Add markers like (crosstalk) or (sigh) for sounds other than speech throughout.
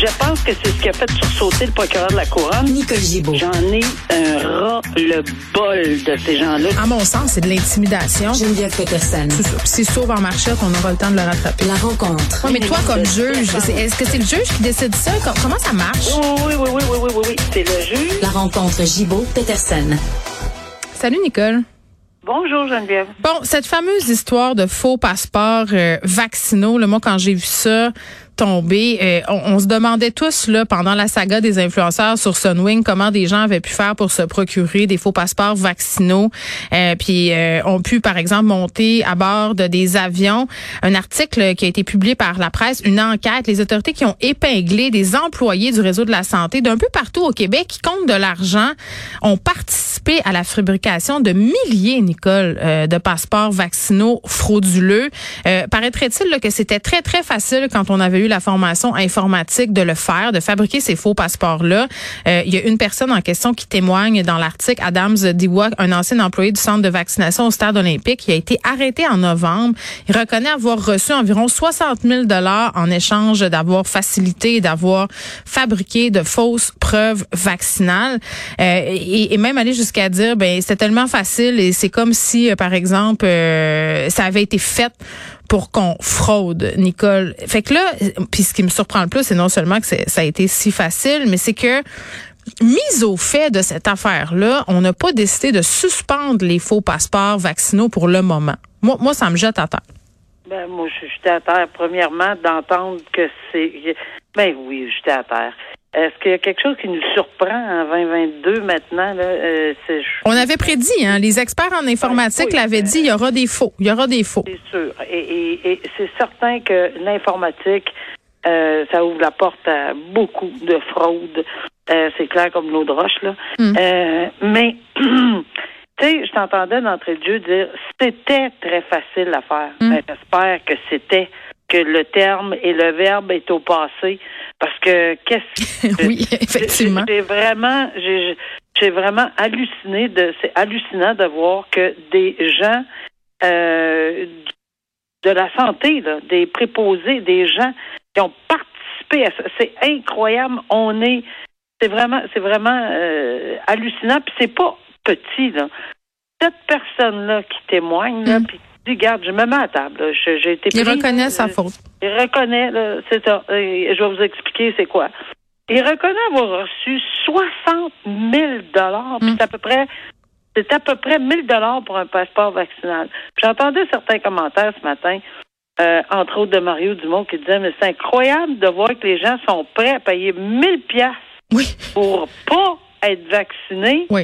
Je pense que c'est ce qui a fait sursauter le procureur de la Couronne. Nicole Gibault. J'en ai un ras le bol de ces gens-là. À mon sens, c'est de l'intimidation. Geneviève Peterson. C'est sauve en marchette, on aura le temps de le rattraper. La rencontre. Ouais, mais toi, comme juge, est-ce que c'est le juge qui décide ça? Com- Comment ça marche? Oui, oui, oui, oui, oui, oui, oui, oui. C'est le juge. La rencontre Gibault-Peterson. Salut, Nicole. Bonjour, Geneviève. Bon, cette fameuse histoire de faux passeports euh, vaccinaux, là, moi, quand j'ai vu ça euh, on, on se demandait tous, là, pendant la saga des influenceurs sur Sunwing, comment des gens avaient pu faire pour se procurer des faux passeports vaccinaux, euh, puis euh, ont pu, par exemple, monter à bord de des avions. Un article qui a été publié par la presse, une enquête, les autorités qui ont épinglé des employés du réseau de la santé d'un peu partout au Québec qui comptent de l'argent, ont participé à la fabrication de milliers, Nicole, euh, de passeports vaccinaux frauduleux. Euh, Paraîtrait-il que c'était très, très facile quand on avait eu la formation informatique de le faire, de fabriquer ces faux passeports-là. Euh, il y a une personne en question qui témoigne dans l'article, Adams Diwa, un ancien employé du centre de vaccination au stade olympique, qui a été arrêté en novembre. Il reconnaît avoir reçu environ 60 000 dollars en échange d'avoir facilité d'avoir fabriqué de fausses preuves vaccinales. Euh, et, et même aller jusqu'à dire, ben c'était tellement facile et c'est comme si, euh, par exemple, euh, ça avait été fait pour qu'on fraude, Nicole. Fait que là, puis ce qui me surprend le plus, c'est non seulement que ça a été si facile, mais c'est que mise au fait de cette affaire-là, on n'a pas décidé de suspendre les faux passeports vaccinaux pour le moment. Moi, moi ça me jette à terre. Ben, moi, je suis à terre, premièrement, d'entendre que c'est. Ben oui, j'étais à terre. Est-ce qu'il y a quelque chose qui nous surprend en 2022 maintenant? Là, euh, On avait prédit, hein, les experts en informatique Oui, l'avaient dit, il y aura des faux. Il y aura des faux. C'est sûr. Et, et- et c'est certain que l'informatique, euh, ça ouvre la porte à beaucoup de fraudes. Euh, c'est clair comme l'eau de roche, là. Mm. Euh, mais, (clears throat) tu sais, je t'entendais d'entrée de jeu dire c'était très facile à faire. Mm. Ben, J'espère que c'était que le terme et le verbe est au passé. Parce que qu'est-ce (laughs) que oui, effectivement. j'ai vraiment, j'ai vraiment halluciné de, c'est hallucinant de voir que des gens euh, de la santé, là, des préposés, des gens qui ont participé à ça, c'est incroyable. On est, c'est vraiment, c'est vraiment euh, hallucinant. Puis c'est pas petit là. Cette personne-là qui témoigne, là, Mm. puis dit, regarde, je me mets à table. J'ai été Il reconnaît sa euh, faute. il reconnaît, c'est ça. Et je vais vous expliquer c'est quoi. Il reconnaît avoir reçu 60 000 dollars. Mm. C'est à peu près, c'est à peu près 1000 dollars pour un passeport vaccinal. J'entendais certains commentaires ce matin, euh, entre autres de Mario Dumont, qui disait mais c'est incroyable de voir que les gens sont prêts à payer 1000 pièces Oui, pour pas être vaccinés. oui.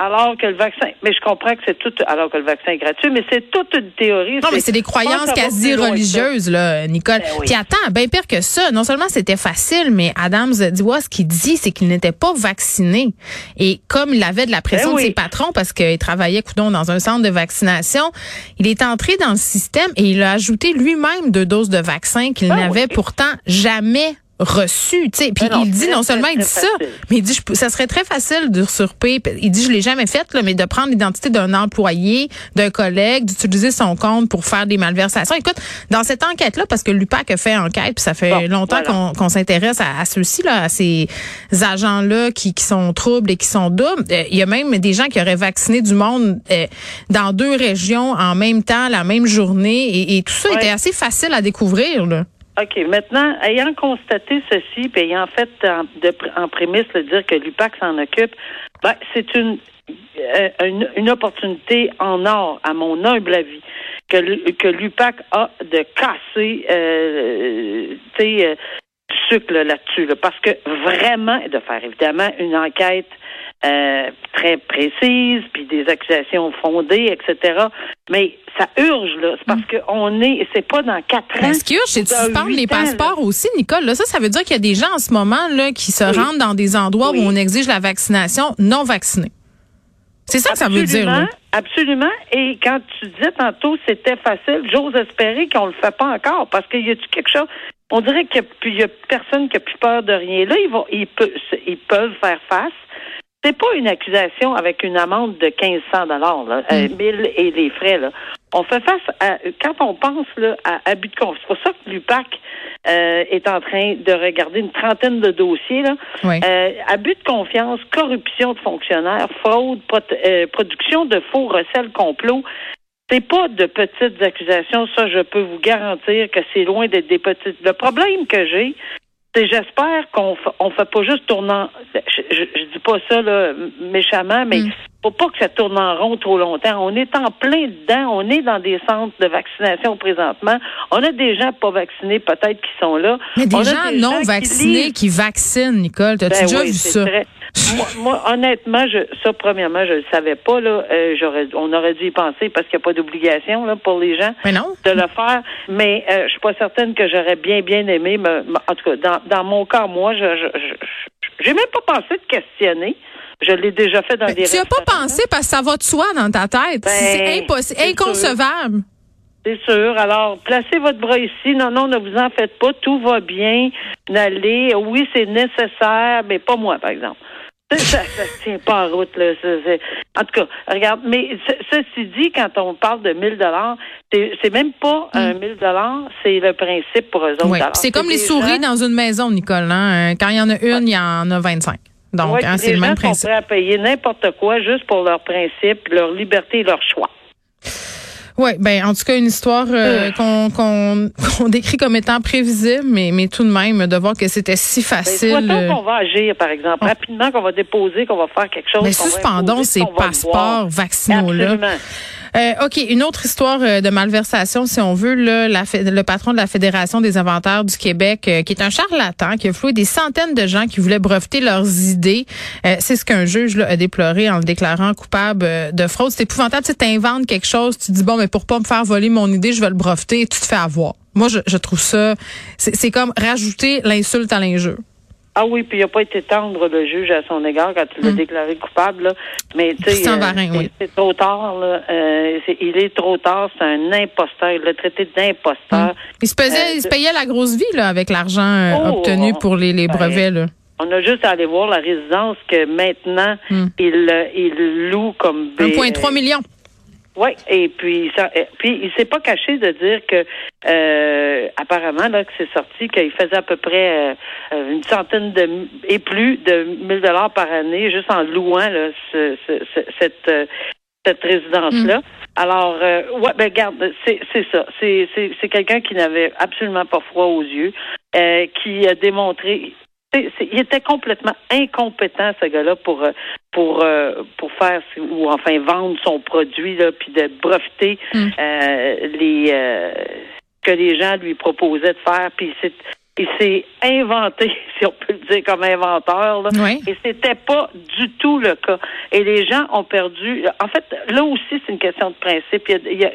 Alors que le vaccin, mais je comprends que c'est tout, alors que le vaccin est gratuit, mais c'est toute une théorie. Non, mais c'est des croyances quasi religieuses, là, Nicole. Ben oui. Puis attends, bien pire que ça. Non seulement c'était facile, mais Adams Diwa, ce qu'il dit, c'est qu'il n'était pas vacciné. Et comme il avait de la pression Ben oui. de ses patrons parce qu'il travaillait, coudon, dans un centre de vaccination, il est entré dans le système et il a ajouté lui-même deux doses de vaccin qu'il Ben n'avait oui. pourtant jamais reçu, tu sais. Puis Ben il dit non seulement il dit ça, facile. mais il dit je ça serait très facile d'usurper. Il dit je l'ai jamais fait là, mais de prendre l'identité d'un employé, d'un collègue, d'utiliser son compte pour faire des malversations. Écoute, dans cette enquête là, parce que l'UPAC a fait enquête, puis ça fait Bon, longtemps voilà. qu'on s'intéresse à, à ceux-ci là, à ces agents là qui, qui sont troubles et qui sont doubles. Euh, Il y a même des gens qui auraient vacciné du monde euh, dans deux régions en même temps, la même journée, et, et tout ça Ouais. était assez facile à découvrir là. OK. Maintenant, ayant constaté ceci, puis ayant fait en, prémisse le dire que l'UPAC s'en occupe, ben, c'est une, euh, une, opportunité en or, à mon humble avis, que, que l'UPAC a de casser euh, tu euh, sucre là, là-dessus. là, parce que vraiment, de faire évidemment une enquête euh, très précise, puis des accusations fondées, etc. Mais ça urge, là. C'est parce qu'on est, c'est pas dans quatre ans. Ce qui urge, c'est de suspendre les là. passeports aussi, Nicole. Là, ça, ça veut dire qu'il y a des gens en ce moment là qui se Oui. rendent dans des endroits Oui. où on exige la vaccination non vaccinée. C'est ça que ça veut dire. là. Absolument, absolument. Et quand tu disais tantôt c'était facile, j'ose espérer qu'on le fait pas encore parce qu'il y a-tu quelque chose. On dirait qu'il y a, a personne qui a plus peur de rien. Là, ils vont, ils, peuvent, ils peuvent faire face. C'est pas une accusation avec une amende de 1500 dollars, là, euh, 1000 et les frais. Là. On fait face à quand on pense là, à abus de confiance. C'est pour ça que l'UPAC euh, est en train de regarder une trentaine de dossiers. Là. Oui. Euh, abus de confiance, corruption de fonctionnaires, fraude, euh, production de faux recels complot. C'est pas de petites accusations, ça je peux vous garantir que c'est loin d'être des petites. Le problème que j'ai, j'espère qu'on on fait pas juste tourner en, je, je, je dis pas ça là, méchamment, mais Mm. faut pas que ça tourne en rond trop longtemps. On est en plein dedans, on est dans des centres de vaccination présentement. On a des gens pas vaccinés peut-être qui sont là. Mais des On gens des non gens vaccinés qui, vaccinent, Nicole. T'as-tu Ben déjà oui, vu ça? très- moi, moi, honnêtement, je, ça, premièrement, je le savais pas. Là, Euh, j'aurais, on aurait dû y penser parce qu'il n'y a pas d'obligation là, pour les gens Mais non. de le faire. Mais euh, je suis pas certaine que j'aurais bien, bien aimé. Me, en tout cas, dans, dans mon cas, moi, je, j'ai même pas pensé de questionner. Je l'ai déjà fait dans Ben, des tu as pas pensé parce que ça va de soi dans ta tête. Ben, c'est impossible, c'est inconcevable. C'est sûr. Alors, placez votre bras ici. Non, non, ne vous en faites pas. Tout va bien. N'allez. Oui, c'est nécessaire, mais pas moi, par exemple. Ça, se tient pas en route, là. Ça, c'est- En tout cas, regarde, mais ce- ceci dit, quand on parle de 1000 dollars, c'est même pas un 1000 dollars, c'est le principe pour eux autres. Mm. Puis C'est comme les souris gens- dans une maison, Nicole. Hein? Euh, Quand il y en a une, il y en a 25. Donc, Ouais, hein, c'est le même gens sont principe. prêts à payer n'importe quoi juste pour leur principe, leur liberté et leur choix. Oui, ben en tout cas une histoire euh, Euh. qu'on qu'on (laughs) qu'on décrit comme étant prévisible, mais mais tout de même de voir que c'était si Ben, facile. euh, qu'on va agir, par exemple, rapidement, qu'on va déposer, qu'on va faire quelque chose. mais va suspendons ces passeports vaccinaux là. Absolument. Euh, OK, une autre histoire euh, de malversation, si on veut. Là, le patron de la Fédération des inventaires du Québec, euh, qui est un charlatan, qui a floué des centaines de gens qui voulaient breveter leurs idées. Euh, c'est ce qu'un juge a déploré en le déclarant coupable de fraude. C'est épouvantable. Tu inventes quelque chose, tu dis, bon, mais pour pas me faire voler mon idée, je vais le breveter, et tu te fais avoir. Moi, je, je trouve ça, c'est comme rajouter l'insulte à l'injure. Ah oui, puis il n'a pas été tendre, le juge, à son égard quand il l'a déclaré coupable. Là. Mais tu sais, euh, c'est- oui. trop tard. Là. Euh, il est trop tard. C'est un imposteur. Il l'a traité d'imposteur. Il se, pesait, Euh, il se payait la grosse vie là, avec l'argent Oh, obtenu oh, pour les, les ben, brevets. Là. On a juste à aller voir la résidence que maintenant, Hmm. il, il loue comme... B- 1,3 million. Oui, et puis ça, et puis il s'est pas caché de dire que euh, apparemment là que c'est sorti qu'il faisait à peu près euh, une centaine de et plus de 1000 dollars par année juste en louant là, ce- ce- ce- cette euh, cette résidence là. Alors euh, ouais ben regarde c'est c'est ça c'est c'est c'est quelqu'un qui n'avait absolument pas froid aux yeux euh, qui a démontré il était complètement incompétent ce gars-là pour euh, pour euh, pour faire ou enfin vendre son produit là puis de breveter Mm. euh, les euh, que les gens lui proposaient de faire puis c'est il s'est inventé (laughs) si on peut le dire comme inventeur là Oui. et c'était pas du tout le cas et les gens ont perdu en fait là aussi c'est une question de principe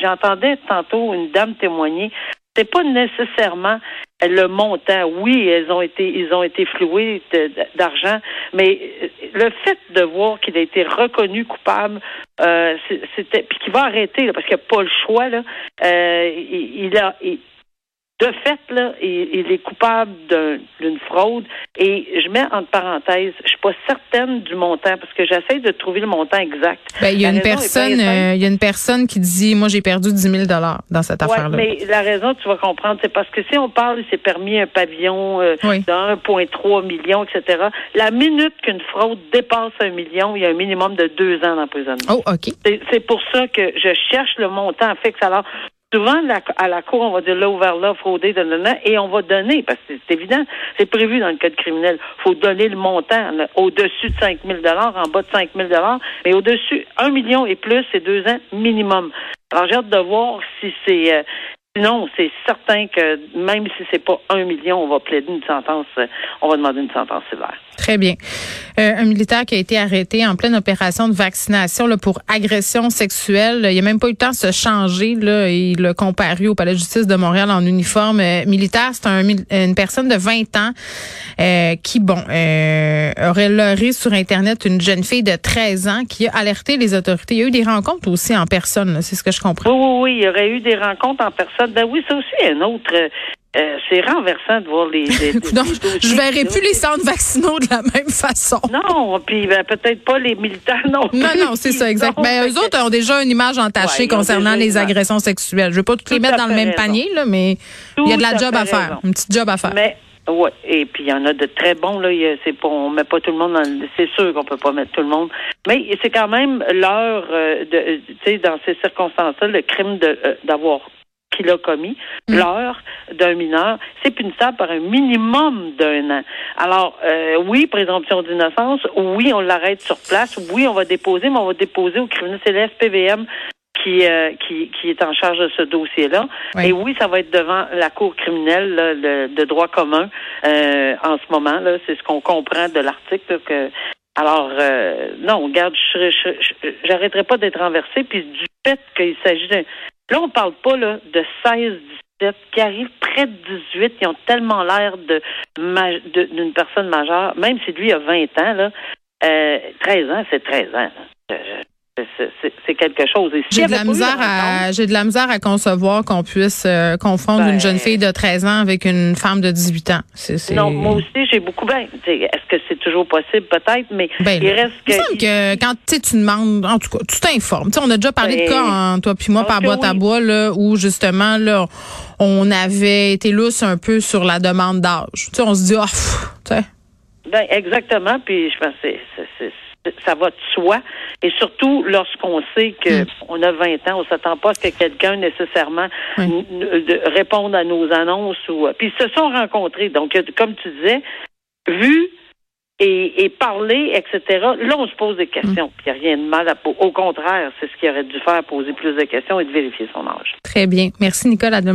j'entendais tantôt une dame témoigner c'est pas nécessairement le montant. Oui, elles ont été, ils ont été floués d'argent, mais le fait de voir qu'il a été reconnu coupable, euh, c'était, puis qu'il va arrêter là, parce qu'il n'a pas le choix là. euh, il, il a, il- de fait là, il, il est coupable d'un- d'une fraude. Et je mets entre parenthèses, je suis pas certaine du montant parce que j'essaie de trouver le montant exact. Ben, il y a La une personne, euh, il y a une personne qui dit, moi, j'ai perdu 10 000 dollars dans cette Ouais, affaire-là. mais la raison, tu vas comprendre, c'est parce que si on parle, il s'est permis un pavillon euh, Oui. de 1,3 million, etc. La minute qu'une fraude dépasse un million, il y a un minimum de deux ans d'emprisonnement. Oh, OK. C'est- C'est pour ça que je cherche le montant fixe. Alors, souvent, la- à la cour, on va dire là, ouvert là, fraudé, et on va donner, parce que c'est évident, c'est prévu dans le code criminel. Il faut donner le montant au-dessus de 5 000 en bas de 5 000 mais au-dessus, 1 million et plus, c'est deux ans minimum. Alors, j'ai hâte de voir si c'est... euh, Sinon, c'est certain que même si c'est pas un million, on va plaider une sentence, euh, on va demander une sentence sévère. Très bien. Euh, un militaire qui a été arrêté en pleine opération de vaccination là, pour agression sexuelle. Il a même pas eu le temps de se changer. Là. Il a comparu au Palais de justice de Montréal en uniforme euh, militaire. C'est un, une personne de 20 ans euh, qui, bon, euh, aurait leurré sur Internet une jeune fille de 13 ans qui a alerté les autorités. Il y a eu des rencontres aussi en personne. C'est ce que je comprends. Oui, oui, oui, il y aurait eu des rencontres en personne. Ben oui, c'est aussi un autre. Euh, c'est renversant de voir les. les- (laughs) les Non, je verrai là. plus les centres vaccinaux de la même façon. Non, puis ben, peut-être pas les militaires non plus. Non, non, c'est ça, exact. Mais fait eux autres ont déjà une image entachée Ouais, concernant les agressions sexuelles. Je veux pas toutes les Tout mettre dans le même raison. panier, là, mais il y a de la Tout job à faire. raison. Une petite job à faire. Mais ouais, et puis il y en a de très bons là. il y a- C'est pas, on met pas tout le monde dans. le- C'est sûr qu'on peut pas mettre tout le monde. Mais c'est quand même l'heure euh, de, tu sais, dans ces circonstances-là, le crime de euh, d'avoir qu'il a commis, Mm. l'heure d'un mineur, c'est punissable par un minimum d'un an. Alors, euh, oui, présomption d'innocence, oui, on l'arrête sur place, oui, on va déposer, mais on va déposer au criminel, c'est le SPVM qui, euh, qui, qui est en charge de ce dossier-là. Oui. Et oui, ça va être devant la Cour criminelle là, le- de droit commun euh, en ce moment. Là, c'est ce qu'on comprend de l'article. que alors, euh, non, regarde, j'arrêterai pas d'être renversé. Puis du fait qu'il s'agit d'un... Là, on parle pas là, de 16, 17 qui arrivent près de 18. Ils ont tellement l'air de- d'une personne majeure. Même si lui a 20 ans, là, euh, 13 ans, c'est 13 ans. là. C'est- quelque chose. S'il J'ai de la misère à j'ai de la misère à concevoir qu'on puisse euh, confondre Ben- une jeune fille de 13 ans avec une femme de 18 ans. Non, moi aussi, j'ai beaucoup. Ben, est-ce que c'est toujours possible, peut-être, mais Ben, il reste Il que. semble que quand tu sais, tu demandes, en tout cas, tu t'informes. On a déjà parlé de Ben, cas, en, toi puis moi, par boîte à bois, là, où justement, là, on avait été lousse un peu sur la demande d'âge. On se dit, ah, pff, tu sais. Ben, exactement. Puis je pense c'est- ça va de soi. Et surtout lorsqu'on sait que Mm. on a 20 ans, on s'attend pas à ce que quelqu'un nécessairement Oui. réponde à nos annonces ou. Puis ils se sont rencontrés. Donc, euh, comme tu disais, vu et, et parler, etc. Là, on se pose des questions. Puis il n'y a rien de mal à. Au contraire, c'est ce qu'il aurait dû faire, poser plus de questions et de vérifier son âge. Très bien. Merci, Nicole. À demain.